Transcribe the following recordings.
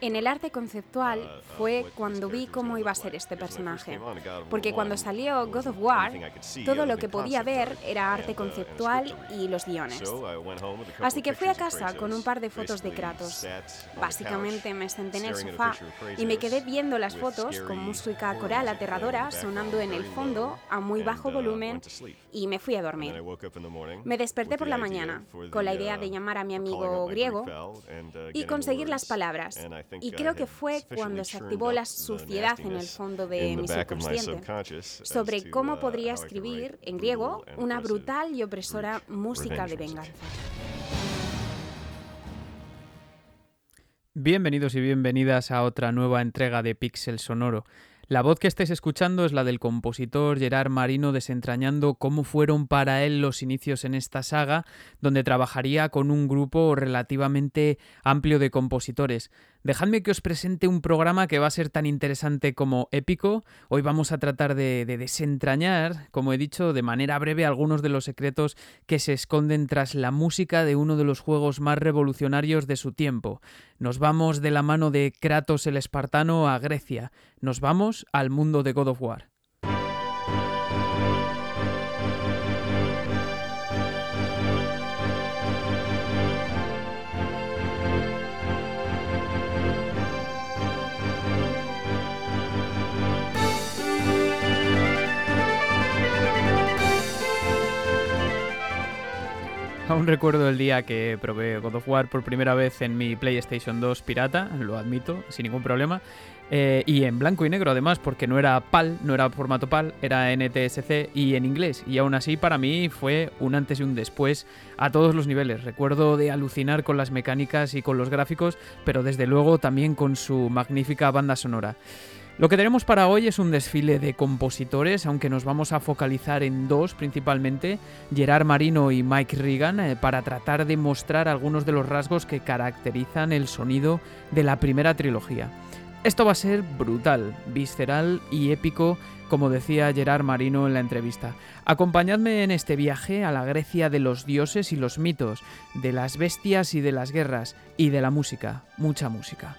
En el arte conceptual fue cuando vi cómo iba a ser este personaje. Porque cuando salió God of War, todo lo que podía ver era arte conceptual y los guiones. Así que fui a casa con un par de fotos de Kratos. Básicamente me senté en el sofá y me quedé viendo las fotos con música coral aterradora sonando en el fondo a muy bajo volumen y me fui a dormir. Me desperté por la mañana con la idea de llamar a mi amigo griego y conseguir las palabras. Y creo que fue cuando se activó la suciedad en el fondo de mi subconsciente sobre cómo podría escribir en griego una brutal y opresora música de venganza. Bienvenidos y bienvenidas a otra nueva entrega de Pixel Sonoro. La voz que estáis escuchando es la del compositor Gerard Marino desentrañando cómo fueron para él los inicios en esta saga, donde trabajaría con un grupo relativamente amplio de compositores. Dejadme que os presente un programa que va a ser tan interesante como épico. Hoy vamos a tratar de, desentrañar, como he dicho, de manera breve algunos de los secretos que se esconden tras la música de uno de los juegos más revolucionarios de su tiempo. Nos vamos de la mano de Kratos el Espartano a Grecia. Nos vamos al mundo de God of War. Aún recuerdo el día que probé God of War por primera vez en mi PlayStation 2 pirata, lo admito, sin ningún problema. Eh, y en blanco y negro además, porque no era PAL, no era formato PAL, era NTSC y en inglés. Y aún así para mí fue un antes y un después a todos los niveles. Recuerdo de alucinar con las mecánicas y con los gráficos, pero desde luego también con su magnífica banda sonora. Lo que tenemos para hoy es un desfile de compositores, aunque nos vamos a focalizar en dos principalmente, Gerard Marino y Mike Regan, eh, para tratar de mostrar algunos de los rasgos que caracterizan el sonido de la primera trilogía. Esto va a ser brutal, visceral y épico, como decía Gerard Marino en la entrevista. Acompañadme en este viaje a la Grecia de los dioses y los mitos, de las bestias y de las guerras, y de la música, mucha música.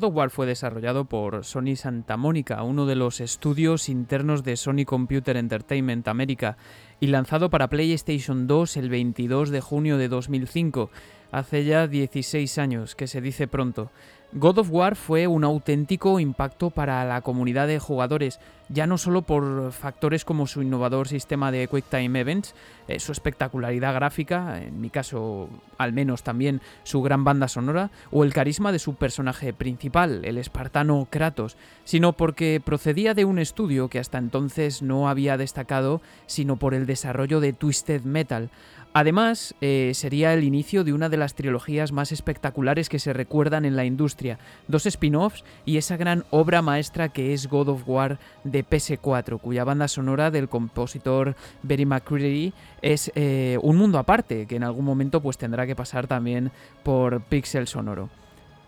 God War fue desarrollado por Sony Santa Mónica, uno de los estudios internos de Sony Computer Entertainment América, y lanzado para PlayStation 2 el 22 de junio de 2005, hace ya 16 años, que se dice pronto. God of War fue un auténtico impacto para la comunidad de jugadores, ya no solo por factores como su innovador sistema de QuickTime Events, eh, su espectacularidad gráfica, en mi caso al menos también su gran banda sonora, o el carisma de su personaje principal, el espartano Kratos, sino porque procedía de un estudio que hasta entonces no había destacado sino por el desarrollo de Twisted Metal, Además, eh, sería el inicio de una de las trilogías más espectaculares que se recuerdan en la industria, dos spin-offs y esa gran obra maestra que es God of War de PS4, cuya banda sonora del compositor Berry McCreary es eh, un mundo aparte, que en algún momento pues tendrá que pasar también por Pixel Sonoro.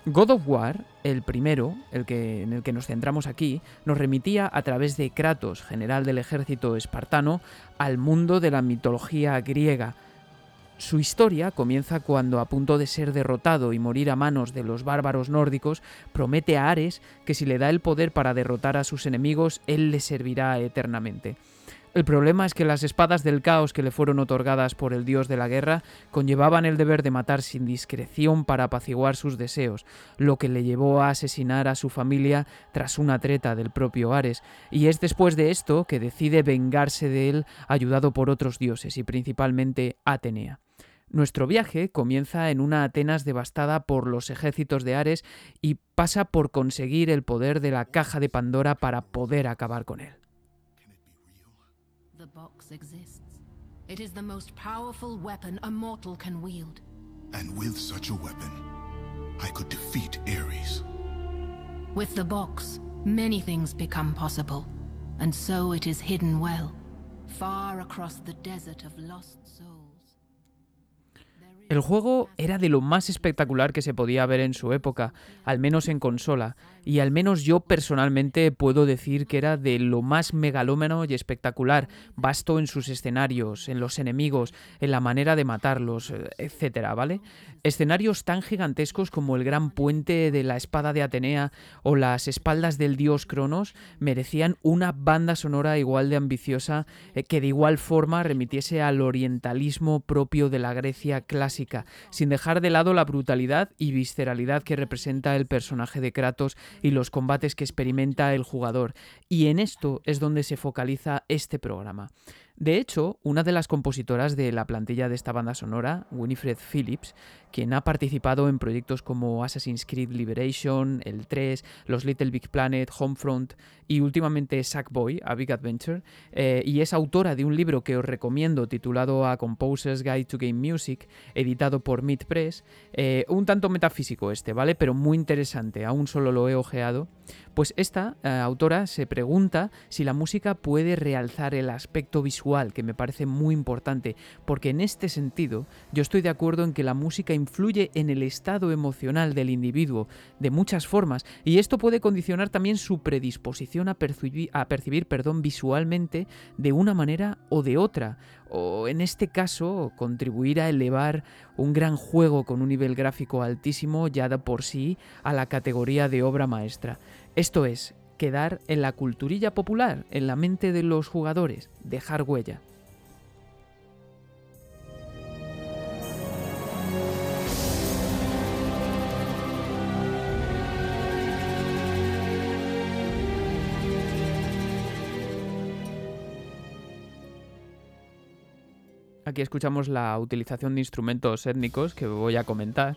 God of War, el primero, el que, en el que nos centramos aquí, nos remitía a través de Kratos, general del ejército espartano, al mundo de la mitología griega. Su historia comienza cuando, a punto de ser derrotado y morir a manos de los bárbaros nórdicos, promete a Ares que si le da el poder para derrotar a sus enemigos, él le servirá eternamente. El problema es que las espadas del caos que le fueron otorgadas por el dios de la guerra conllevaban el deber de matar sin discreción para apaciguar sus deseos, lo que le llevó a asesinar a su familia tras una treta del propio Ares, y es después de esto que decide vengarse de él ayudado por otros dioses y principalmente Atenea. Nuestro viaje comienza en una Atenas devastada por los ejércitos de Ares y pasa por conseguir el poder de la caja de Pandora para poder acabar con él. The box exists. It is the most powerful weapon a mortal can wield. And with such a weapon, I could defeat Ares. With the box, many things become possible. And so it is hidden well, far across the desert of lost souls. El juego era de lo más espectacular que se podía ver en su época, al menos en consola, y al menos yo personalmente puedo decir que era de lo más megalómano y espectacular, vasto en sus escenarios, en los enemigos, en la manera de matarlos, eh, etcétera, ¿vale? Escenarios tan gigantescos como el gran puente de la espada de Atenea o las espaldas del dios Cronos merecían una banda sonora igual de ambiciosa eh, que de igual forma remitiese al orientalismo propio de la Grecia clásica, sin dejar de lado la brutalidad y visceralidad que representa el personaje de Kratos y los combates que experimenta el jugador. Y en esto es donde se focaliza este programa. De hecho, una de las compositoras de la plantilla de esta banda sonora, Winifred Phillips, quien ha participado en proyectos como Assassin's Creed Liberation, el 3, los Little Big Planet, Homefront y últimamente Sackboy, A Big Adventure, eh, y es autora de un libro que os recomiendo titulado A Composer's Guide to Game Music, editado por Mid Press, eh, un tanto metafísico este, ¿vale? Pero muy interesante, aún solo lo he ojeado. Pues esta eh, autora se pregunta si la música puede realzar el aspecto visual, que me parece muy importante, porque en este sentido yo estoy de acuerdo en que la música influye en el estado emocional del individuo de muchas formas y esto puede condicionar también su predisposición a percibir, perdón, visualmente de una manera o de otra, o en este caso contribuir a elevar un gran juego con un nivel gráfico altísimo ya de por sí a la categoría de obra maestra. Esto es, quedar en la culturilla popular, en la mente de los jugadores, dejar huella. Aquí escuchamos la utilización de instrumentos étnicos que voy a comentar.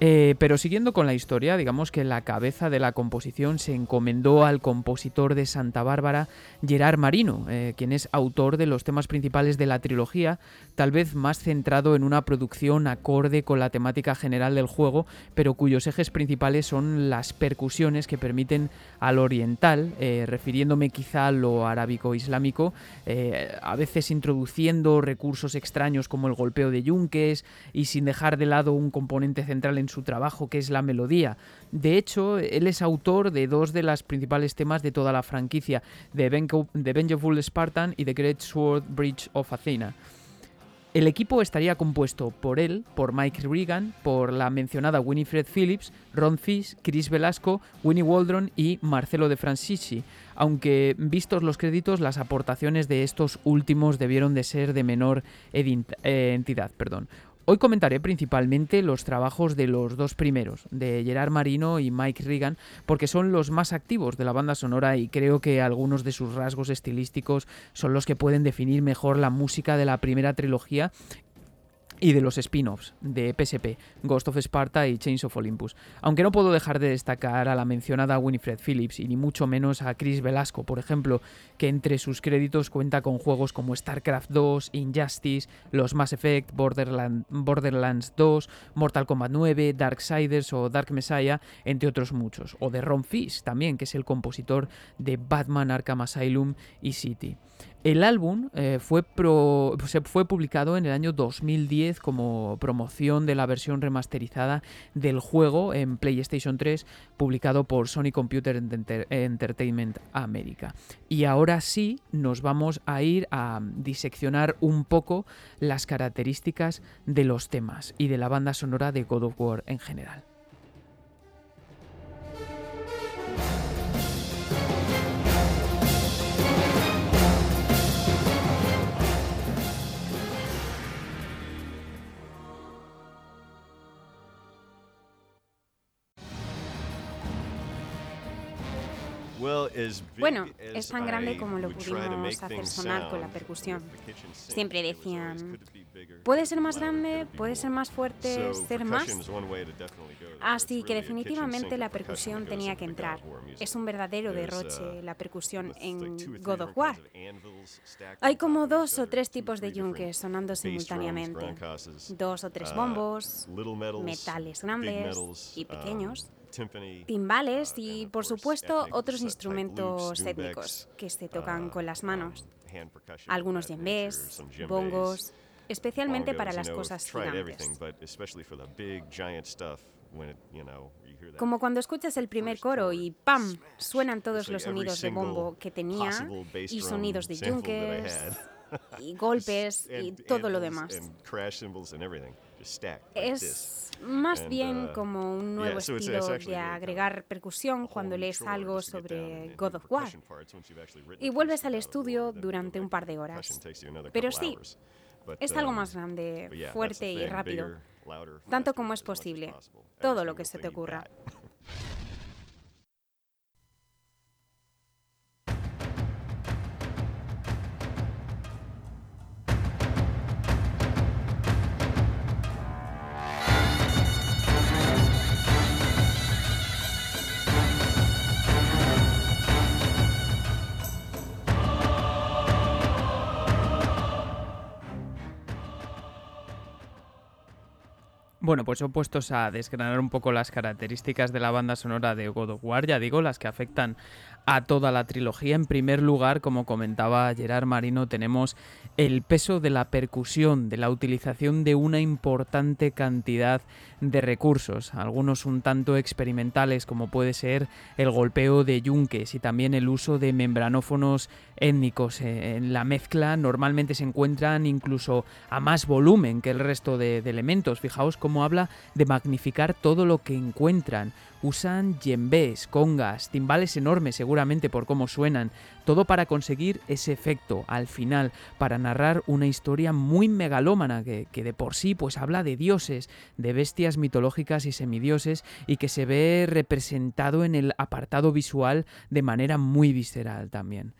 Eh, pero siguiendo con la historia, digamos que la cabeza de la composición se encomendó al compositor de Santa Bárbara, Gerard Marino, eh, quien es autor de los temas principales de la trilogía, tal vez más centrado en una producción acorde con la temática general del juego, pero cuyos ejes principales son las percusiones que permiten al oriental, eh, refiriéndome quizá a lo arábico-islámico, a veces introduciendo recursos extraños como el golpeo de yunques y sin dejar de lado un componente central en su trabajo, que es la melodía. De hecho, él es autor de dos de las principales temas de toda la franquicia, The, Vengeful Spartan y The Great Sword Bridge of Athena. El equipo estaría compuesto por él, por Mike Regan, por la mencionada Winifred Phillips, Ron Fish, Chris Velasco, Winnie Waldron y Marcelo de Francisci, aunque vistos los créditos las aportaciones de estos últimos debieron de ser de menor eh, entidad. Perdón. Hoy comentaré principalmente los trabajos de los dos primeros, de Gerard Marino y Mike Regan, porque son los más activos de la banda sonora y creo que algunos de sus rasgos estilísticos son los que pueden definir mejor la música de la primera trilogía y de los spin-offs de PSP, Ghost of Sparta y Chains of Olympus. Aunque no puedo dejar de destacar a la mencionada Winifred Phillips y ni mucho menos a Chris Velasco, por ejemplo, que entre sus créditos cuenta con juegos como StarCraft 2, Injustice, los Mass Effect, Borderlands 2, Mortal Kombat 9, Darksiders o Dark Messiah, entre otros muchos. O de Ron Fish también, que es el compositor de Batman Arkham Asylum y City. El álbum eh, fue, fue publicado en el año 2010 como promoción de la versión remasterizada del juego en PlayStation 3, publicado por Sony Computer Entertainment América. Y ahora sí nos vamos a ir a diseccionar un poco las características de los temas y de la banda sonora de God of War en general. Bueno, es tan grande como lo pudimos hacer sonar con la percusión. Siempre decían, puede ser más grande, puede ser más fuerte, ser más. Así que definitivamente la percusión tenía que entrar. Es un verdadero derroche la percusión en God of War. Hay como dos o tres tipos de yunques sonando simultáneamente. Dos o tres bombos, metales grandes y pequeños timbales y, por supuesto, otros instrumentos étnicos que se tocan con las manos. Algunos djembes, bongos, especialmente para las cosas gigantes. Como cuando escuchas el primer coro y ¡pam! suenan todos los sonidos de bombo que tenía y sonidos de yunques y golpes y todo lo demás. Es más bien uh, como un nuevo estilo de agregar percusión cuando lees algo sobre God of War. y vuelves al estudio durante un par de horas. Pero sí, es algo um, más grande, fuerte y rápido, tanto como es posible, todo lo que se te ocurra. Bueno, pues opuestos a desgranar un poco las características de la banda sonora de God of War, ya digo, las que afectan a toda la trilogía. En primer lugar, como comentaba Gerard Marino, tenemos el peso de la percusión, de la utilización de una importante cantidad de recursos, algunos un tanto experimentales como puede ser el golpeo de yunques y también el uso de membranófonos étnicos. Eh, en la mezcla normalmente se encuentran incluso a más volumen que el resto de, de elementos. Fijaos cómo habla de magnificar todo lo que encuentran usan yembés, congas, timbales enormes seguramente por cómo suenan, todo para conseguir ese efecto al final, para narrar una historia muy megalómana que, que, de por sí pues habla de dioses, de bestias mitológicas y semidioses y que se ve representado en el apartado visual de manera muy visceral también.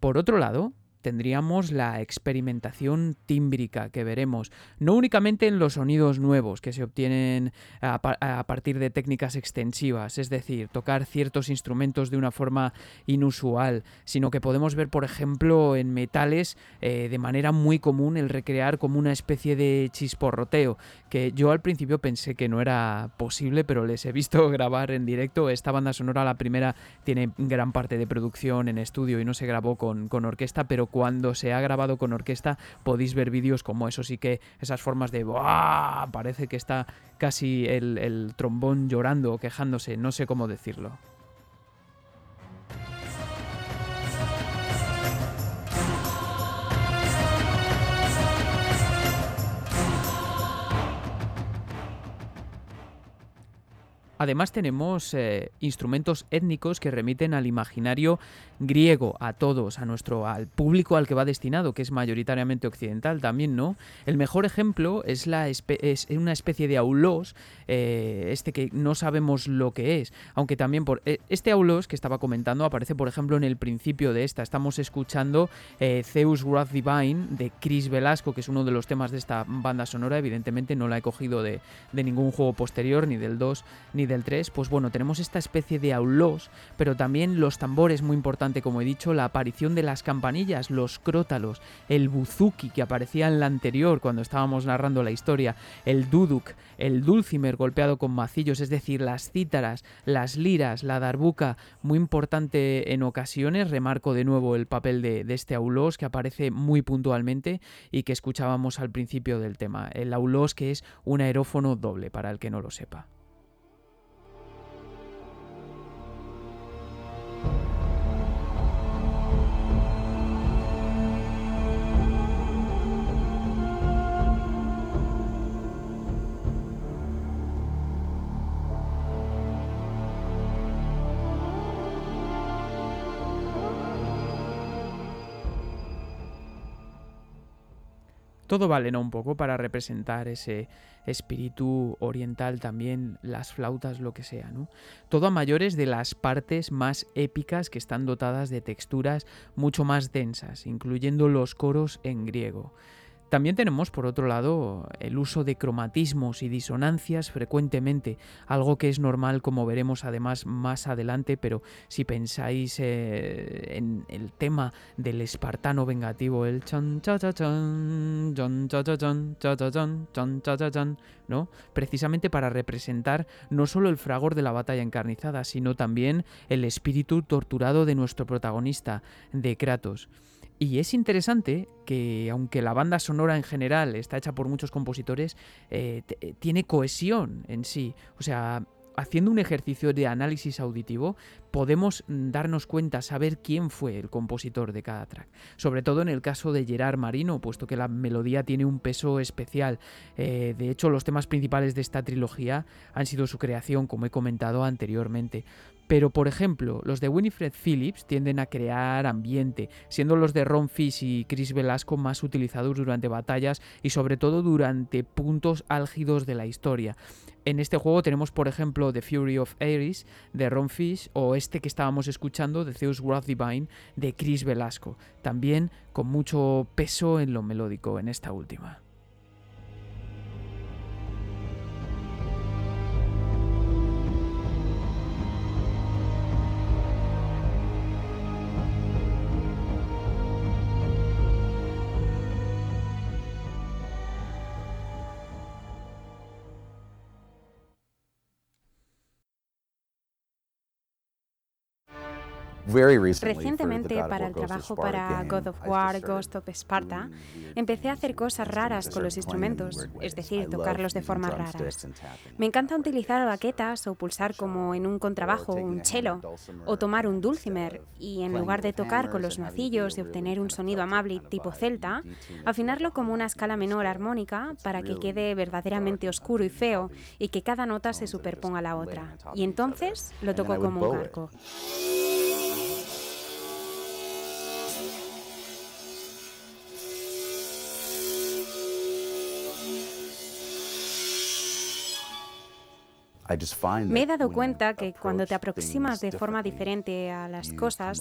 Por otro lado, tendríamos la experimentación tímbrica que veremos, no únicamente en los sonidos nuevos que se obtienen a, partir de técnicas extensivas, es decir, tocar ciertos instrumentos de una forma inusual, sino que podemos ver, por ejemplo, en metales eh, de manera muy común el recrear como una especie de chisporroteo, que yo al principio pensé que no era posible, pero les he visto grabar en directo. Esta banda sonora, la primera, tiene gran parte de producción en estudio y no se grabó con, con orquesta, pero cuando se ha grabado con orquesta podéis ver vídeos como eso, sí que esas formas de parece que está casi el trombón llorando o quejándose, no sé cómo decirlo. Además tenemos eh, instrumentos étnicos que remiten al imaginario griego, a todos, a nuestro, al público al que va destinado, que es mayoritariamente occidental también, ¿no? El mejor ejemplo es, la es una especie de aulos, eh, este que no sabemos lo que es, aunque también por eh, este aulos que estaba comentando aparece, por ejemplo, en el principio de esta. Estamos escuchando Zeus Wrath Divine de Chris Velasco, que es uno de los temas de esta banda sonora. Evidentemente no la he cogido de, de ningún juego posterior, ni del 2 ni del del 3, pues bueno, tenemos esta especie de aulós, pero también los tambores, muy importante como he dicho, la aparición de las campanillas, los crótalos, el buzuki que aparecía en la anterior cuando estábamos narrando la historia, el duduk, el dulcimer golpeado con macillos, es decir, las cítaras, las liras, la darbuca, muy importante en ocasiones, remarco de nuevo el papel de, de este aulós que aparece muy puntualmente y que escuchábamos al principio del tema, el aulós que es un aerófono doble, para el que no lo sepa. Todo vale. Un poco para representar ese espíritu oriental también, las flautas, lo que sea, ¿no? Todo a mayores de las partes más épicas que están dotadas de texturas mucho más densas, incluyendo los coros en griego. También tenemos, por otro lado, el uso de cromatismos y disonancias frecuentemente, algo que es normal como veremos además más adelante, pero si pensáis eh, en el tema del espartano vengativo, el chan cha cha chan, chan cha cha chan, cha cha chan, chan cha cha chan, ¿no? Precisamente para representar no solo el fragor de la batalla encarnizada, sino también el espíritu torturado de nuestro protagonista, de Kratos. Y es interesante que, aunque la banda sonora en general está hecha por muchos compositores, eh, eh, tiene cohesión en sí. O sea, haciendo un ejercicio de análisis auditivo, podemos mm, darnos cuenta, saber quién fue el compositor de cada track. Sobre todo en el caso de Gerard Marino, puesto que la melodía tiene un peso especial. Eh, de hecho, los temas principales de esta trilogía han sido su creación, como he comentado anteriormente. Pero, por ejemplo, los de Winifred Phillips tienden a crear ambiente, siendo los de Ron Fish y Chris Velasco más utilizados durante batallas y sobre todo durante puntos álgidos de la historia. En este juego tenemos, por ejemplo, The Fury of Ares de Ron Fish o este que estábamos escuchando, The Zeus Wrath Divine de Chris Velasco, también con mucho peso en lo melódico en esta última. Recientemente, para el trabajo para God of War, Ghost of Sparta, empecé a hacer cosas raras con los instrumentos, es decir, tocarlos de formas raras. Me encanta utilizar baquetas o pulsar como en un contrabajo un cello, o tomar un dulcimer y en lugar de tocar con los nocillos y obtener un sonido amable tipo celta, afinarlo como una escala menor armónica para que quede verdaderamente oscuro y feo y que cada nota se superponga a la otra. Y entonces lo toco como un arco. Me he dado cuenta que cuando te aproximas de forma diferente a las cosas,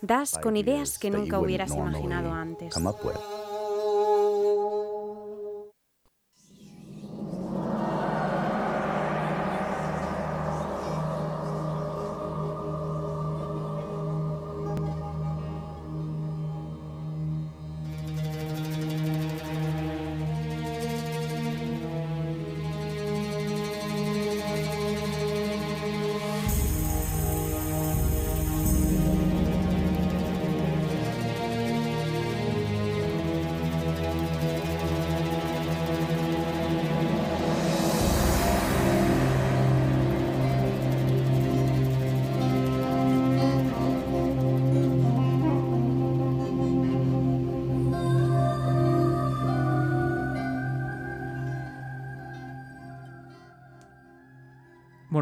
das con ideas que nunca hubieras imaginado antes.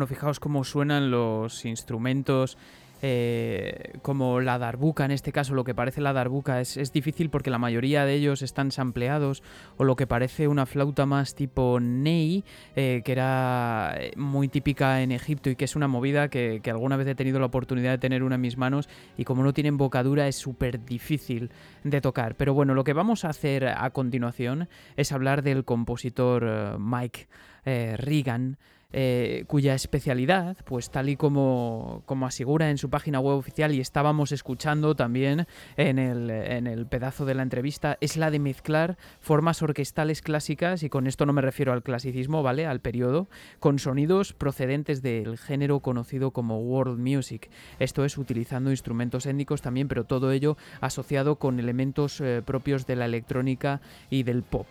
Bueno, fijaos cómo suenan los instrumentos, eh, como la darbuca, en este caso lo que parece la darbuca es, difícil porque la mayoría de ellos están sampleados, o lo que parece una flauta más tipo Ney, eh, que era eh, muy típica en Egipto y que es una movida que, alguna vez he tenido la oportunidad de tener una en mis manos y como no tienen bocadura es súper difícil de tocar. Pero bueno, lo que vamos a hacer a continuación es hablar del compositor Mike Regan. Eh, cuya especialidad, pues tal y como, como asegura en su página web oficial y estábamos escuchando también en el, en el pedazo de la entrevista, es la de mezclar formas orquestales clásicas, y con esto no me refiero al clasicismo, ¿vale? Al periodo, con sonidos procedentes del género conocido como world music. Esto es utilizando instrumentos étnicos también, pero todo ello asociado con elementos eh, propios de la electrónica y del pop.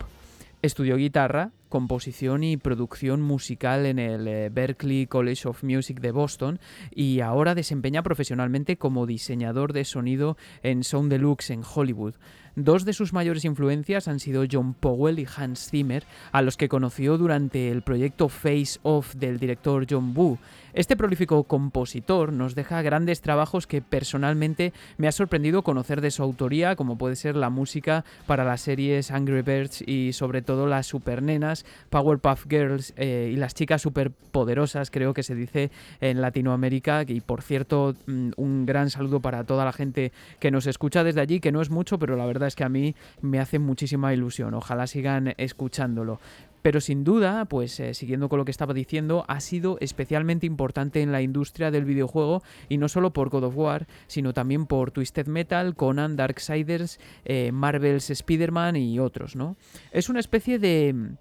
Estudió guitarra, composición y producción musical en el eh, Berklee College of Music de Boston y ahora desempeña profesionalmente como diseñador de sonido en Sound Deluxe en Hollywood. Dos de sus mayores influencias han sido John Powell y Hans Zimmer, a los que conoció durante el proyecto Face Off del director John Woo. Este prolífico compositor nos deja grandes trabajos que personalmente me ha sorprendido conocer de su autoría, como puede ser la música para las series Angry Birds y sobre todo las supernenas, Powerpuff Girls eh, y las chicas superpoderosas, creo que se dice en Latinoamérica. Y por cierto, mm, un gran saludo para toda la gente que nos escucha desde allí, que no es mucho, pero la verdad es que a mí me hace muchísima ilusión. Ojalá sigan escuchándolo. Pero sin duda, pues eh, siguiendo con lo que estaba diciendo, ha sido especialmente importante en la industria del videojuego y no solo por God of War, sino también por Twisted Metal, Conan, Darksiders, eh, Marvel's Spider-Man y otros, ¿no? Es una especie de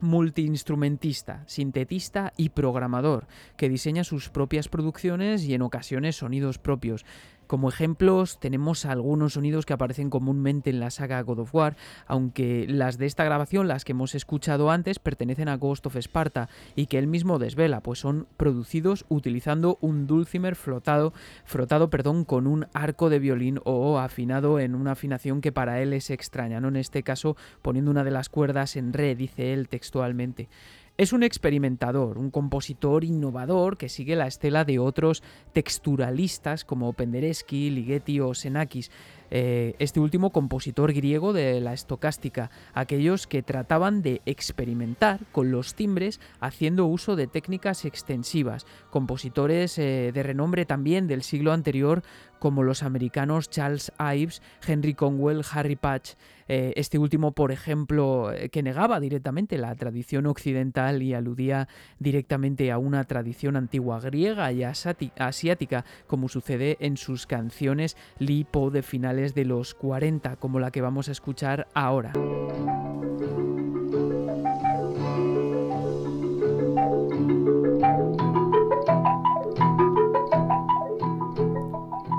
multiinstrumentista, sintetista y programador, que diseña sus propias producciones y en ocasiones sonidos propios. Como ejemplos tenemos algunos sonidos que aparecen comúnmente en la saga God of War, aunque las de esta grabación, las que hemos escuchado antes, pertenecen a Ghost of Sparta y que él mismo desvela, pues son producidos utilizando un dulcimer flotado, frotado perdón, con un arco de violín o afinado en una afinación que para él es extraña, ¿no? En este caso poniendo una de las cuerdas en re, dice él textualmente. Es un experimentador, un compositor innovador que sigue la estela de otros texturalistas como Penderecki, Ligeti o Xenakis, eh, este último compositor griego de la estocástica, aquellos que trataban de experimentar con los timbres haciendo uso de técnicas extensivas, compositores eh, de renombre también del siglo anterior como los americanos Charles Ives, Henry Conwell, Harry Patch, eh, este último, por ejemplo, que negaba directamente la tradición occidental y aludía directamente a una tradición antigua griega y asiática, como sucede en sus canciones Lipo de finales de los 40, como la que vamos a escuchar ahora.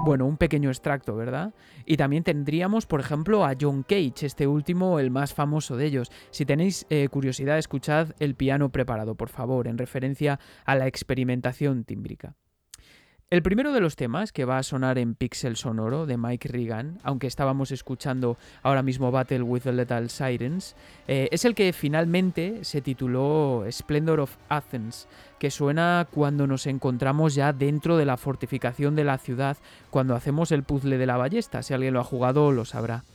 Bueno, un pequeño extracto, ¿verdad? Y también tendríamos, por ejemplo, a John Cage, este último, el más famoso de ellos. Si tenéis eh, curiosidad, escuchad el piano preparado, por favor, en referencia a la experimentación tímbrica. El primero de los temas que va a sonar en Pixel Sonoro de Mike Regan, aunque estábamos escuchando ahora mismo Battle with the Lethal Sirens, eh, es el que finalmente se tituló Splendor of Athens, que suena cuando nos encontramos ya dentro de la fortificación de la ciudad, cuando hacemos el puzzle de la ballesta. Si alguien lo ha jugado, lo sabrá.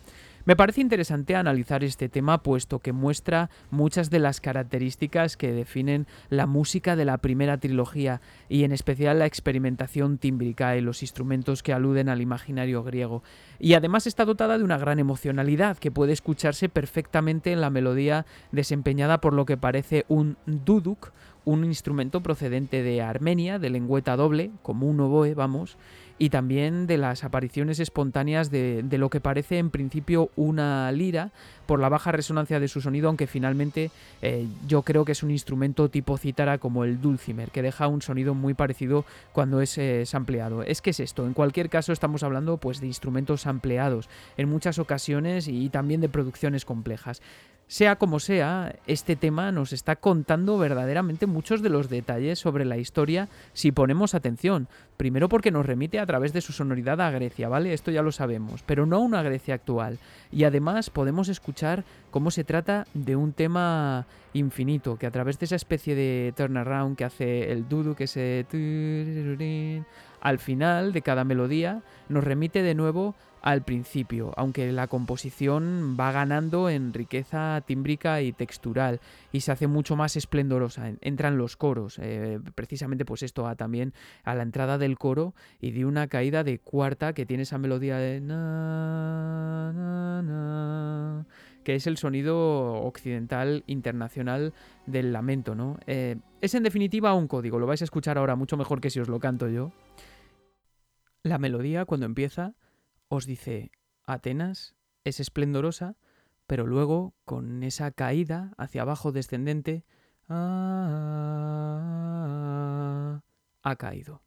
Me parece interesante analizar este tema puesto que muestra muchas de las características que definen la música de la primera trilogía y en especial la experimentación tímbrica y los instrumentos que aluden al imaginario griego. Y además está dotada de una gran emocionalidad que puede escucharse perfectamente en la melodía desempeñada por lo que parece un duduk, un instrumento procedente de Armenia, de lengüeta doble, como un oboe, vamos, y también de las apariciones espontáneas de, lo que parece en principio una lira por la baja resonancia de su sonido, aunque finalmente eh, yo creo que es un instrumento tipo cítara como el dulcimer, que deja un sonido muy parecido cuando es eh, sampleado. Es que es esto, en cualquier caso estamos hablando pues de instrumentos sampleados en muchas ocasiones y también de producciones complejas. Sea como sea, este tema nos está contando verdaderamente muchos de los detalles sobre la historia si ponemos atención. Primero porque nos remite a través de su sonoridad a Grecia, ¿vale? Esto ya lo sabemos, pero no a una Grecia actual. Y además podemos escuchar cómo se trata de un tema infinito, que a través de esa especie de turnaround que hace el dudu, que se... al final de cada melodía, nos remite de nuevo al principio, aunque la composición va ganando en riqueza tímbrica y textural y se hace mucho más esplendorosa. Entran los coros, eh, precisamente pues esto va también a la entrada del coro y de una caída de cuarta que tiene esa melodía de que es el sonido occidental internacional del lamento, ¿no? Eh, es en definitiva un código, lo vais a escuchar ahora mucho mejor que si os lo canto yo. La melodía, cuando empieza, os dice, Atenas es esplendorosa, pero luego, con esa caída hacia abajo descendente, ah, ha caído.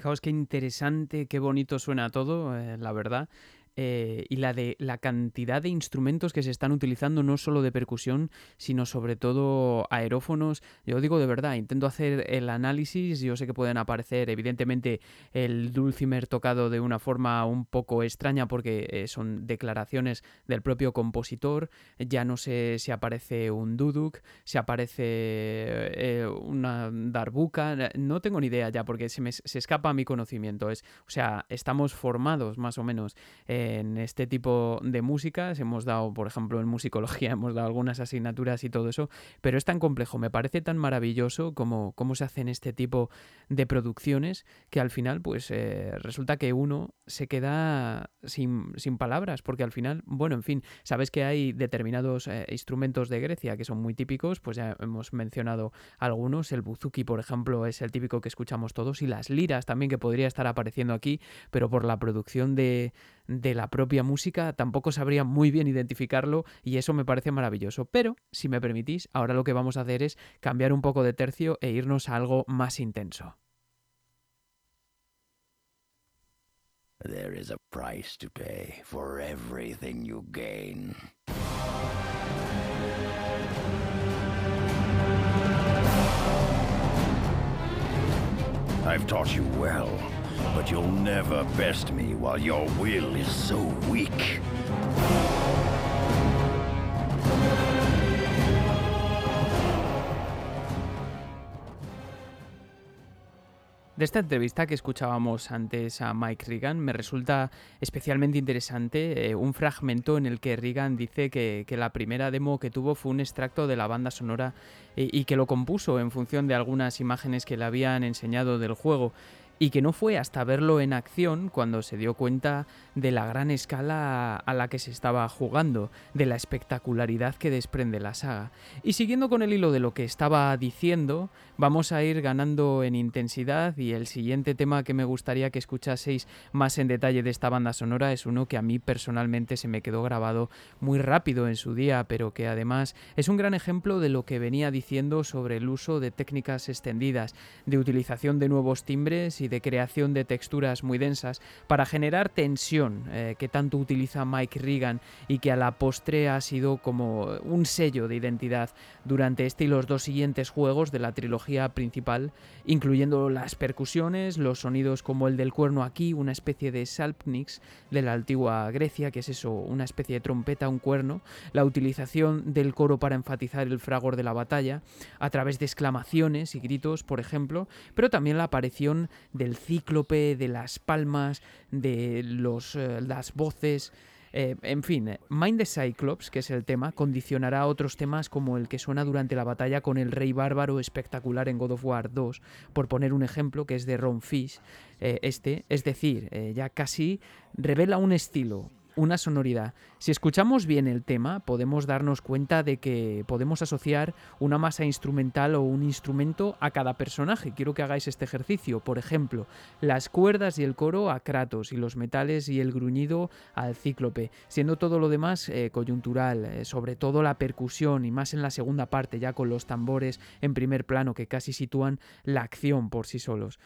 Fijaos qué interesante, qué bonito suena todo, eh, la verdad. Eh, y la de la cantidad de instrumentos que se están utilizando, no solo de percusión, sino sobre todo aerófonos. Yo digo de verdad, intento hacer el análisis, yo sé que pueden aparecer evidentemente el dulcimer tocado de una forma un poco extraña porque eh, son declaraciones del propio compositor, ya no sé si aparece un duduk, si aparece eh, una darbuka, no tengo ni idea ya porque se me se escapa mi conocimiento. Es, o sea, estamos formados más o menos en este tipo de músicas. Hemos dado, por ejemplo, en musicología, hemos dado algunas asignaturas y todo eso, pero es tan complejo, me parece tan maravilloso como cómo se hacen este tipo de producciones que al final, pues eh, resulta que uno se queda sin, palabras, porque al final, bueno, en fin, sabes que hay determinados eh, instrumentos de Grecia que son muy típicos, pues ya hemos mencionado algunos, el buzuki, por ejemplo, es el típico que escuchamos todos, y las liras también que podría estar apareciendo aquí, pero por la producción de, de la propia música, tampoco sabría muy bien identificarlo y eso me parece maravilloso. Pero, si me permitís, ahora lo que vamos a hacer es cambiar un poco de tercio e irnos a algo más intenso. There is a price to pay for everything you gain. I've taught you well. But you'll never best me while your will is so weak. De esta entrevista que escuchábamos antes a Mike Reagan, me resulta especialmente interesante eh, un fragmento en el que Reagan dice que, la primera demo que tuvo fue un extracto de la banda sonora eh, y que lo compuso en función de algunas imágenes que le habían enseñado del juego. Y que no fue hasta verlo en acción cuando se dio cuenta de la gran escala a la que se estaba jugando, de la espectacularidad que desprende la saga. Y siguiendo con el hilo de lo que estaba diciendo, vamos a ir ganando en intensidad y el siguiente tema que me gustaría que escuchaseis más en detalle de esta banda sonora es uno que a mí personalmente se me quedó grabado muy rápido en su día, pero que además es un gran ejemplo de lo que venía diciendo sobre el uso de técnicas extendidas, de utilización de nuevos timbres y de creación de texturas muy densas para generar tensión eh, que tanto utiliza Mike Regan y que a la postre ha sido como un sello de identidad durante este y los dos siguientes juegos de la trilogía principal, incluyendo las percusiones, los sonidos como el del cuerno aquí, una especie de salpnix de la antigua Grecia, que es eso, una especie de trompeta, un cuerno, la utilización del coro para enfatizar el fragor de la batalla, a través de exclamaciones y gritos, por ejemplo, pero también la aparición del cíclope, de las palmas, de los, eh, las voces. Eh, en fin, Mind the Cyclops, que es el tema, condicionará otros temas como el que suena durante la batalla con el rey bárbaro espectacular en God of War 2, por poner un ejemplo que es de Ron Fish, eh, este, es decir, ya casi revela un estilo, una sonoridad. Si escuchamos bien el tema, podemos darnos cuenta de que podemos asociar una masa instrumental o un instrumento a cada personaje. Quiero que hagáis este ejercicio. Por ejemplo, las cuerdas y el coro a Kratos y los metales y el gruñido al Cíclope, siendo todo lo demás eh, coyuntural, eh, sobre todo la percusión y más en la segunda parte, ya con los tambores en primer plano que casi sitúan la acción por sí solos.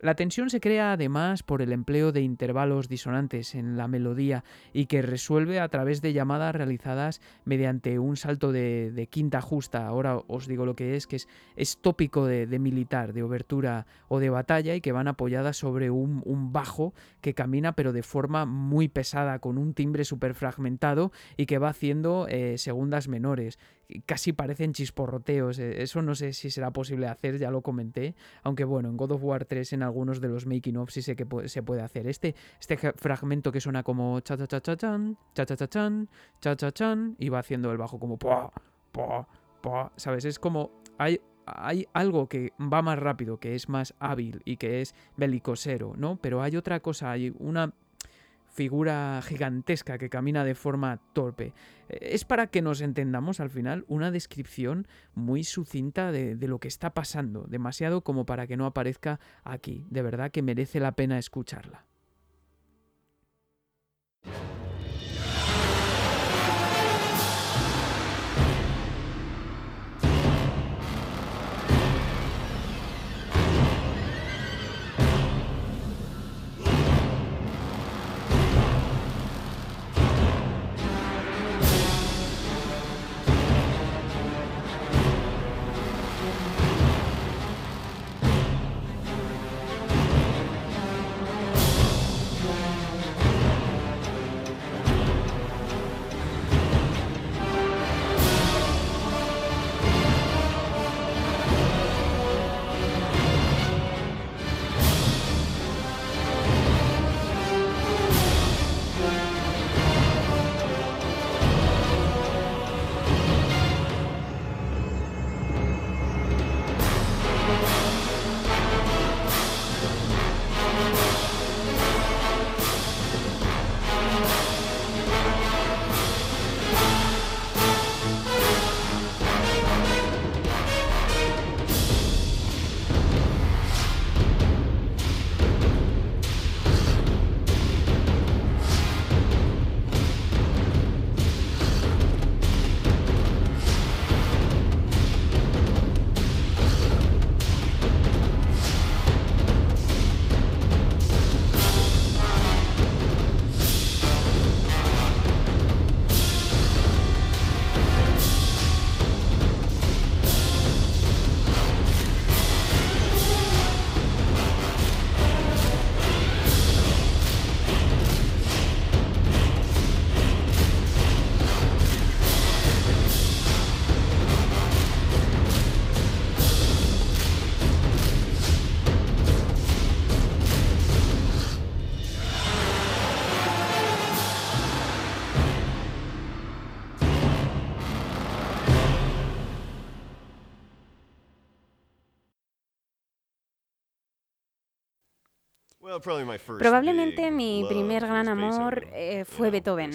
La tensión se crea además por el empleo de intervalos disonantes en la melodía y que resuelve a través de llamadas realizadas mediante un salto de, quinta justa. Ahora os digo lo que es, que es, tópico de, militar, de obertura o de batalla y que van apoyadas sobre un, bajo que camina pero de forma muy pesada, con un timbre súper fragmentado y que va haciendo eh, segundas menores casi parecen chisporroteos. Eh, eso no sé si será posible hacer, ya lo comenté. Aunque bueno, en God of War 3 en algunos de los making of sí sé que se puede hacer. Este, este fragmento que suena como cha cha cha cha chan, cha cha cha chan, cha cha chan, y va haciendo el bajo como pa, pa, pa. ¿Sabes? Es como. Hay, hay algo que va más rápido, que es más hábil y que es belicosero, ¿no? Pero hay otra cosa, hay una figura gigantesca que camina de forma torpe. Es para que nos entendamos al final una descripción muy sucinta de, lo que está pasando, demasiado como para que no aparezca aquí. De verdad que merece la pena escucharla. Probablemente mi primer gran amor eh, fue Beethoven.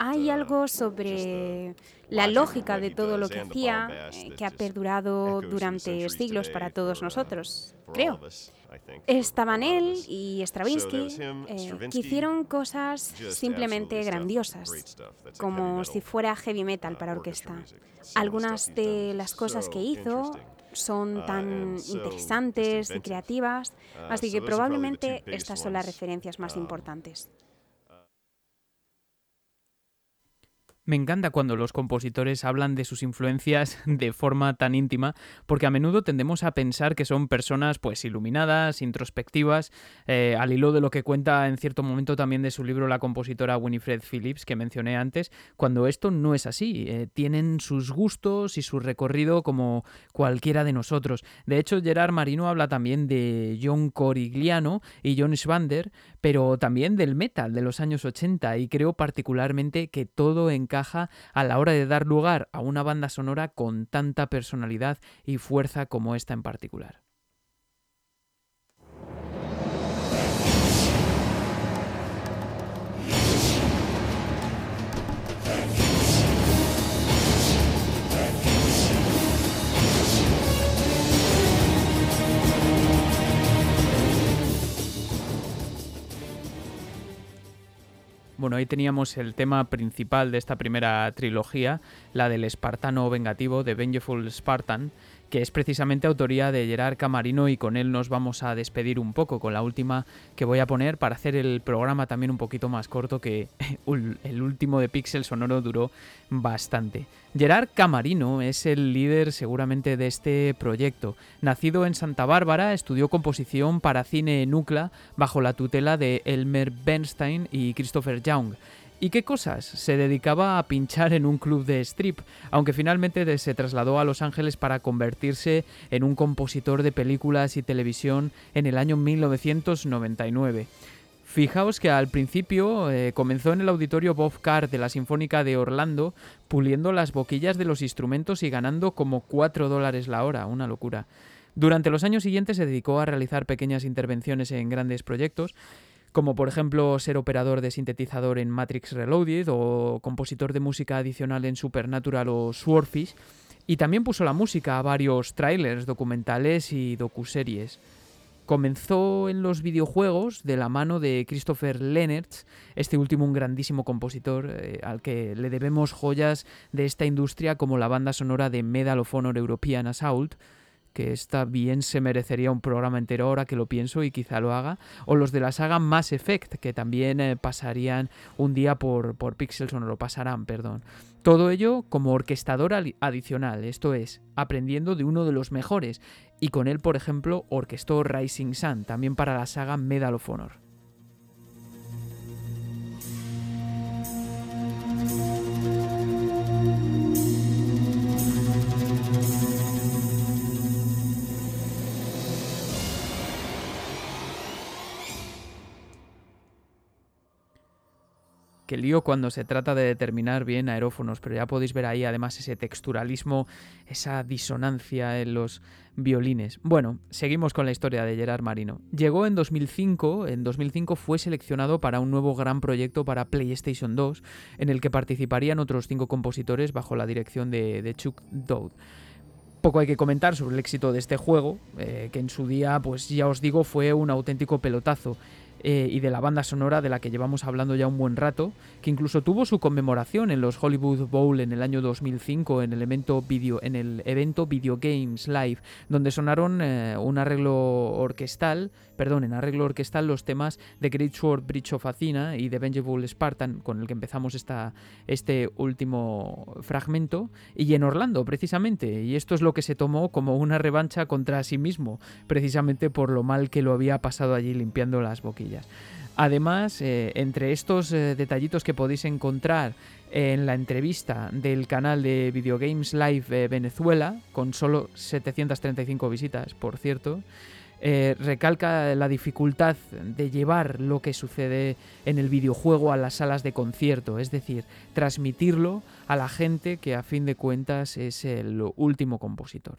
Hay uh, algo sobre la lógica de todo lo que hacía eh, que ha perdurado durante siglos para todos nosotros, creo. Estaban él y Stravinsky, eh, que hicieron cosas simplemente grandiosas, como si fuera heavy metal uh, para orquesta. Algunas de las cosas que hizo son uh, tan interesantes y creativas, uh, así que probablemente estas son las referencias más um, importantes. Me encanta cuando los compositores hablan de sus influencias de forma tan íntima, porque a menudo tendemos a pensar que son personas pues iluminadas, introspectivas, eh, al hilo de lo que cuenta en cierto momento también de su libro la compositora Winifred Phillips que mencioné antes, cuando esto no es así. Eh, tienen sus gustos y su recorrido como cualquiera de nosotros. De hecho, Gerard Marino habla también de John Corigliano y John Schwander, pero también del metal de los años 80 y creo particularmente que todo encaja a la hora de dar lugar a una banda sonora con tanta personalidad y fuerza como esta en particular. Bueno, ahí teníamos el tema principal de esta primera trilogía, la del espartano vengativo de Vengeful Spartan, que es precisamente autoría de Gerard Camarino y con él nos vamos a despedir un poco con la última que voy a poner para hacer el programa también un poquito más corto que el último de Pixel Sonoro duró bastante. Gerard Camarino es el líder seguramente de este proyecto. Nacido en Santa Bárbara, estudió composición para cine en UCLA bajo la tutela de Elmer Bernstein y Christopher Young. ¿Y qué cosas? Se dedicaba a pinchar en un club de strip, aunque finalmente se trasladó a Los Ángeles para convertirse en un compositor de películas y televisión en el año 1999. Fijaos que al principio eh, comenzó en el auditorio Bob Carr de la Sinfónica de Orlando, puliendo las boquillas de los instrumentos y ganando como 4 dólares la hora, una locura. Durante los años siguientes se dedicó a realizar pequeñas intervenciones en grandes proyectos como por ejemplo ser operador de sintetizador en Matrix Reloaded o compositor de música adicional en Supernatural o Swordfish, y también puso la música a varios trailers, documentales y docuseries. Comenzó en los videojuegos de la mano de Christopher Lennertz, este último un grandísimo compositor eh, al que le debemos joyas de esta industria como la banda sonora de Medal of Honor European Assault, que esta bien se merecería un programa entero ahora que lo pienso y quizá lo haga, o los de la saga Mass Effect, que también eh, pasarían un día por, por Pixels o no lo pasarán, perdón. Todo ello como orquestador adicional, esto es, aprendiendo de uno de los mejores, y con él, por ejemplo, orquestó Rising Sun, también para la saga Medal of Honor. Lío cuando se trata de determinar bien aerófonos, pero ya podéis ver ahí además ese texturalismo, esa disonancia en los violines. Bueno, seguimos con la historia de Gerard Marino. Llegó en 2005, en 2005 fue seleccionado para un nuevo gran proyecto para PlayStation 2, en el que participarían otros cinco compositores bajo la dirección de, Chuck Dowd poco hay que comentar sobre el éxito de este juego, eh, que en su día, pues ya os digo, fue un auténtico pelotazo. Eh, y de la banda sonora de la que llevamos hablando ya un buen rato, que incluso tuvo su conmemoración en los Hollywood Bowl en el año 2005 en el evento Video, en el evento Video Games Live, donde sonaron eh, un arreglo orquestal, perdón, en arreglo orquestal los temas de Great Sword Bridge of Athena y de Vengeable Spartan, con el que empezamos esta, este último fragmento, y en Orlando precisamente, y esto es lo que se tomó como una revancha contra sí mismo, precisamente por lo mal que lo había pasado allí limpiando las boquillas. Además, eh, entre estos eh, detallitos que podéis encontrar en la entrevista del canal de Videogames Live eh, Venezuela, con solo 735 visitas, por cierto, recalca la dificultad de llevar lo que sucede en el videojuego a las salas de concierto, es decir, transmitirlo a la gente que a fin de cuentas es el último compositor.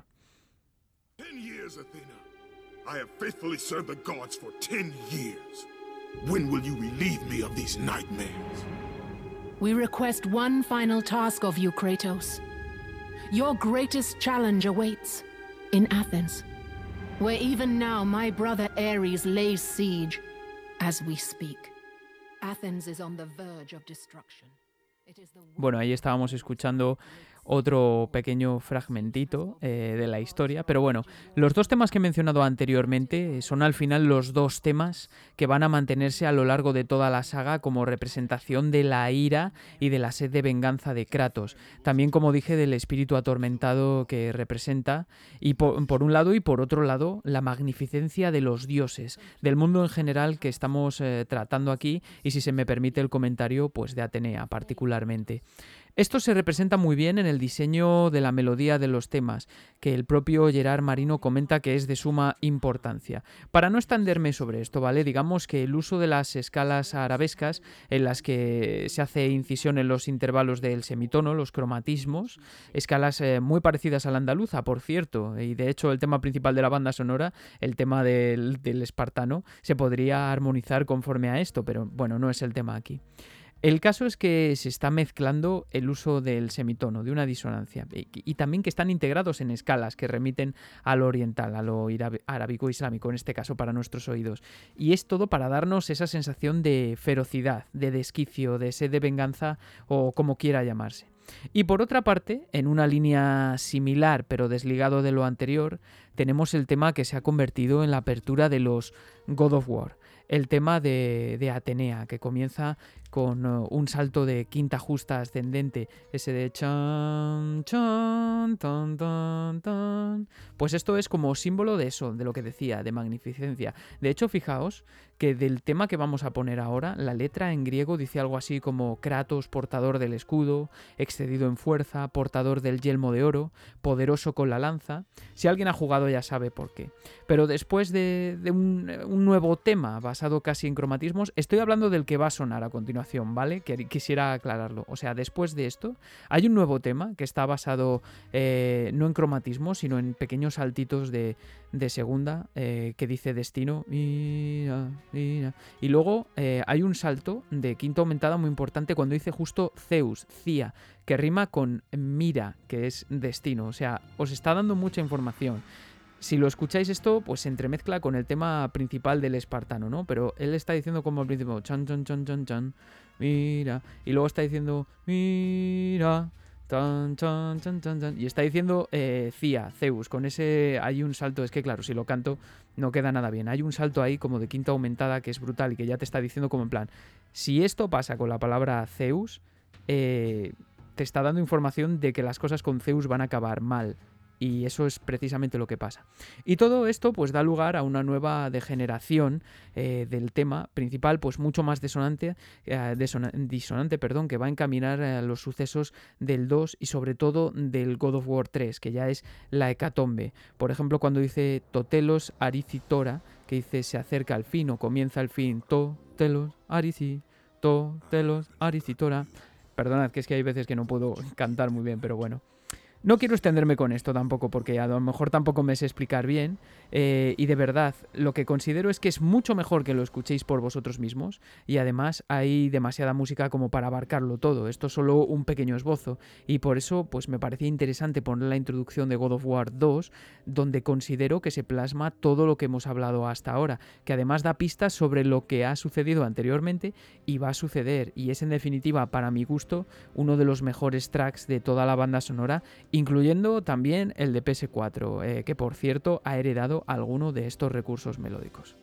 I have faithfully served the gods for ten years. When will you relieve me of these nightmares? We request one final task of you, Kratos. Your greatest challenge awaits in Athens, where even now my brother Ares lays siege as we speak. Athens is on the verge of destruction. Bueno, ahí estábamos escuchando otro pequeño fragmentito eh, de la historia. Pero bueno, los dos temas que he mencionado anteriormente son al final los dos temas que van a mantenerse a lo largo de toda la saga como representación de la ira y de la sed de venganza de Kratos. También, como dije, del espíritu atormentado que representa. Y por, un lado y por otro lado, la magnificencia de los dioses, del mundo en general que estamos eh, tratando aquí. Y si se me permite el comentario, pues de Atenea particularmente. Esto se representa muy bien en el diseño de la melodía de los temas, que el propio Gerard Marino comenta que es de suma importancia. Para no extenderme sobre esto, ¿vale? Digamos que el uso de las escalas arabescas en las que se hace incisión en los intervalos del semitono, los cromatismos, escalas eh, muy parecidas a la andaluza, por cierto, y de hecho el tema principal de la banda sonora, el tema del, del espartano, se podría armonizar conforme a esto, pero bueno, no es el tema aquí. El caso es que se está mezclando el uso del semitono, de una disonancia, y, también que están integrados en escalas que remiten a lo oriental, a lo arábico-islámico, en este caso para nuestros oídos. Y es todo para darnos esa sensación de ferocidad, de desquicio, de sed de venganza o como quiera llamarse. Y por otra parte, en una línea similar pero desligado de lo anterior, tenemos el tema que se ha convertido en la apertura de los God of War el tema de, de, Atenea, que comienza con uh, un salto de quinta justa ascendente, ese de chan, chan, tan, tan, tan. Pues esto es como símbolo de eso, de lo que decía, de magnificencia. De hecho, fijaos que del tema que vamos a poner ahora, la letra en griego dice algo así como Kratos, portador del escudo, excedido en fuerza, portador del yelmo de oro, poderoso con la lanza. Si alguien ha jugado ya sabe por qué. Pero después de, un, un nuevo tema basado casi en cromatismos, estoy hablando del que va a sonar a continuación ¿vale? Quisiera aclararlo. O sea, después de esto, hay un nuevo tema que está basado eh, no en cromatismo, sino en pequeños saltitos de, segunda eh, que dice destino. Y luego eh, hay un salto de quinta aumentada muy importante cuando dice justo Zeus, Cia, que rima con mira, que es destino. O sea, os está dando mucha información. Si lo escucháis esto, pues se entremezcla con el tema principal del espartano, ¿no? Pero él está diciendo como al principio, chan, chan, chan, chan, chan, mira. Y luego está diciendo, mira, tan, chan, chan, chan, chan. Y está diciendo eh, Cia, Zeus. Con ese hay un salto, es que claro, si lo canto no queda nada bien. Hay un salto ahí como de quinta aumentada que es brutal y que ya te está diciendo como en plan, si esto pasa con la palabra Zeus, eh, te está dando información de que las cosas con Zeus van a acabar mal y eso es precisamente lo que pasa. Y todo esto pues da lugar a una nueva degeneración eh, del tema principal, pues mucho más disonante, eh, disonante perdón, que va a encaminar los sucesos del 2 y sobre todo del God of War 3, que ya es la hecatombe. Por ejemplo, cuando dice Totelos Aricitora, que dice se acerca al fin o comienza el fin, Totelos Arici, Totelos Aricitora. Perdonad que es que hay veces que no puedo cantar muy bien, pero bueno. No quiero extenderme con esto tampoco, porque a lo mejor tampoco me sé explicar bien. Eh, y de verdad, lo que considero es que es mucho mejor que lo escuchéis por vosotros mismos. Y además hay demasiada música como para abarcarlo todo. Esto es solo un pequeño esbozo. Y por eso, pues me parecía interesante poner la introducción de God of War 2, donde considero que se plasma todo lo que hemos hablado hasta ahora. Que además da pistas sobre lo que ha sucedido anteriormente y va a suceder. Y es en definitiva, para mi gusto, uno de los mejores tracks de toda la banda sonora incluyendo también el de PS4, eh, que por cierto ha heredado alguno de estos recursos melódicos.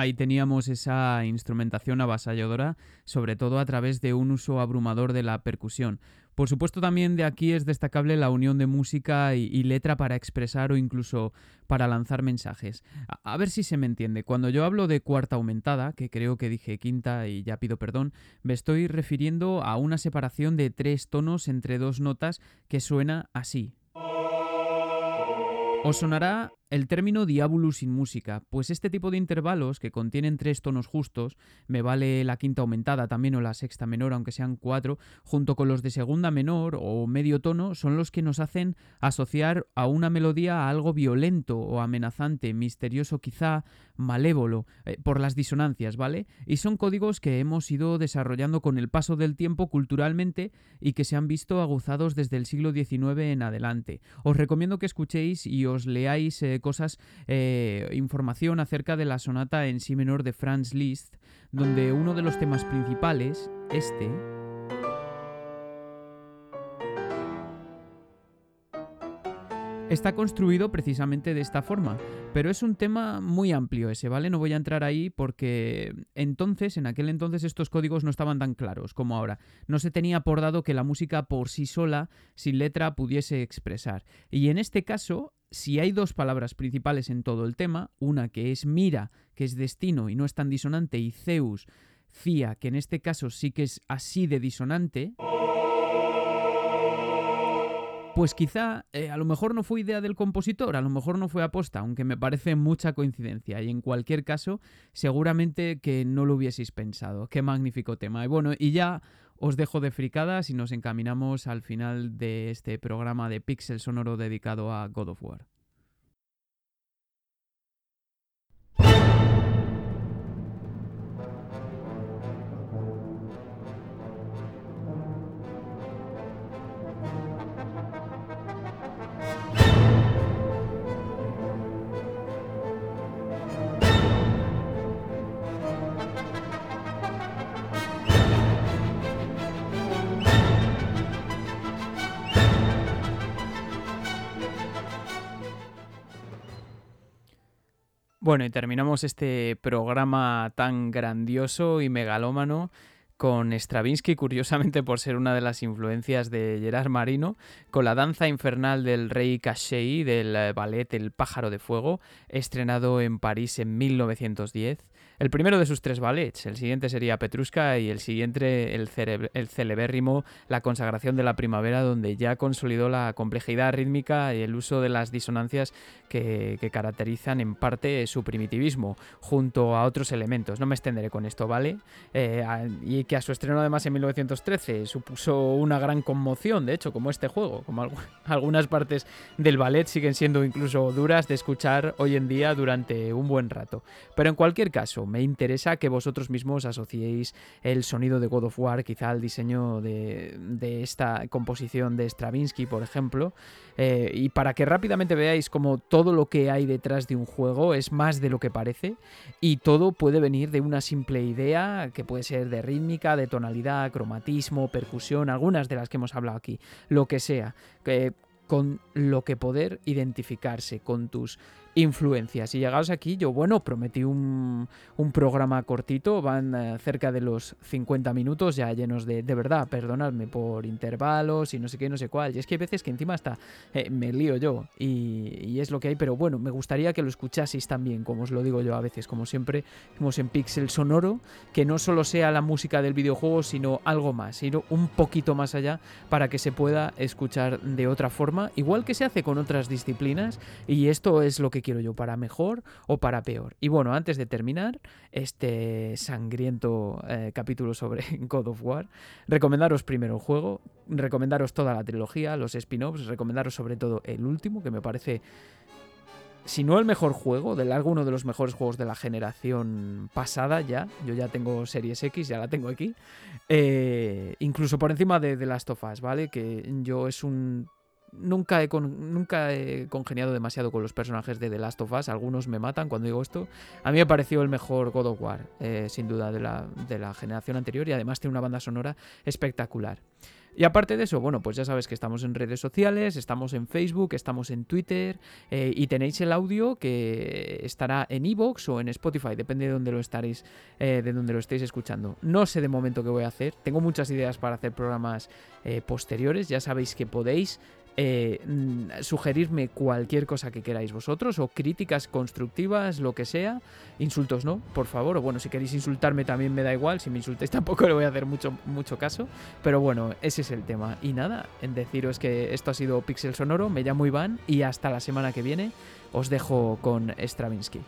Ahí teníamos esa instrumentación avasalladora, sobre todo a través de un uso abrumador de la percusión. Por supuesto también de aquí es destacable la unión de música y, letra para expresar o incluso para lanzar mensajes. A, ver si se me entiende. Cuando yo hablo de cuarta aumentada, que creo que dije quinta y ya pido perdón, me estoy refiriendo a una separación de tres tonos entre dos notas que suena así. Os sonará el término diabulus sin música, pues este tipo de intervalos que contienen tres tonos justos, me vale la quinta aumentada también o la sexta menor, aunque sean cuatro, junto con los de segunda menor o medio tono, son los que nos hacen asociar a una melodía a algo violento o amenazante, misterioso quizá, malévolo, eh, por las disonancias, ¿vale? Y son códigos que hemos ido desarrollando con el paso del tiempo culturalmente y que se han visto aguzados desde el siglo XIX en adelante. Os recomiendo que escuchéis y os leáis eh, cosas, eh, información acerca de la sonata en si menor de Franz Liszt, donde uno de los temas principales, este, está construido precisamente de esta forma. Pero es un tema muy amplio ese, ¿vale? No voy a entrar ahí porque entonces, en aquel entonces, estos códigos no estaban tan claros como ahora. No se tenía por dado que la música por sí sola, sin letra, pudiese expresar. Y en este caso, si hay dos palabras principales en todo el tema, una que es mira, que es destino y no es tan disonante, y Zeus, Cia, que en este caso sí que es así de disonante, pues quizá eh, a lo mejor no fue idea del compositor, a lo mejor no fue aposta, aunque me parece mucha coincidencia. Y en cualquier caso, seguramente que no lo hubieseis pensado. Qué magnífico tema. Y bueno, y ya os dejo de fricadas y nos encaminamos al final de este programa de Pixel Sonoro dedicado a God of War. Bueno, y terminamos este programa tan grandioso y megalómano con Stravinsky, curiosamente por ser una de las influencias de Gerard Marino, con la danza infernal del rey Cachet del eh, ballet El pájaro de fuego, estrenado en París en 1910. El primero de sus tres ballets, el siguiente sería Petrushka y el siguiente el, el celebérrimo La consagración de la primavera, donde ya consolidó la complejidad rítmica y el uso de las disonancias que, caracterizan en parte su primitivismo, junto a otros elementos. No me extenderé con esto, ¿vale? Eh, y que a su estreno además en 1913 supuso una gran conmoción, de hecho, como este juego, como algunas partes del ballet siguen siendo incluso duras de escuchar hoy en día durante un buen rato. Pero en cualquier caso, me interesa que vosotros mismos asociéis el sonido de God of War quizá al diseño de, esta composición de Stravinsky, por ejemplo, eh, y para que rápidamente veáis como todo lo que hay detrás de un juego es más de lo que parece y todo puede venir de una simple idea que puede ser de rítmica, de tonalidad, cromatismo, percusión, algunas de las que hemos hablado aquí, lo que sea. Que con lo que poder identificarse con tus influencias. Y llegados aquí, yo, bueno, prometí un, un programa cortito, van eh, cerca de los 50 minutos, ya llenos de, de verdad, perdonadme por intervalos y no sé qué, no sé cuál. Y es que hay veces que encima hasta eh, me lío yo y, y, es lo que hay, pero bueno, me gustaría que lo escuchaseis también, como os lo digo yo a veces, como siempre, como en Pixel Sonoro, que no solo sea la música del videojuego, sino algo más, ir un poquito más allá para que se pueda escuchar de otra forma, igual que se hace con otras disciplinas, y esto es lo que quiero yo, para mejor o para peor. Y bueno, antes de terminar este sangriento eh, capítulo sobre God of War, recomendaros primero el juego, recomendaros toda la trilogía, los spin-offs, recomendaros sobre todo el último, que me parece si no el mejor juego, de largo uno de los mejores juegos de la generación pasada ya, yo ya tengo Series X, ya la tengo aquí, eh, incluso por encima de The Last of Us, ¿vale? Que yo es un nunca he, nunca he congeniado demasiado con los personajes de The Last of Us. Algunos me matan cuando digo esto. A mí me pareció el mejor God of War, eh, sin duda, de la, de la generación anterior y además tiene una banda sonora espectacular. Y aparte de eso, bueno, pues ya sabes que estamos en redes sociales, estamos en Facebook, estamos en Twitter eh, y tenéis el audio que estará en Evox o en Spotify, depende de dónde lo eh, de dónde lo estéis escuchando. No sé de momento qué voy a hacer, tengo muchas ideas para hacer programas posteriores, ya sabéis que podéis eh, mm, sugerirme cualquier cosa que queráis vosotros o críticas constructivas, lo que sea. Insultos no, por favor. O bueno, si queréis insultarme también me da igual. Si me insultáis tampoco le voy a hacer mucho, mucho caso. Pero bueno, ese es el tema. Y nada, en deciros que esto ha sido Pixel Sonoro. Me llamo Iván y hasta la semana que viene os dejo con Stravinsky.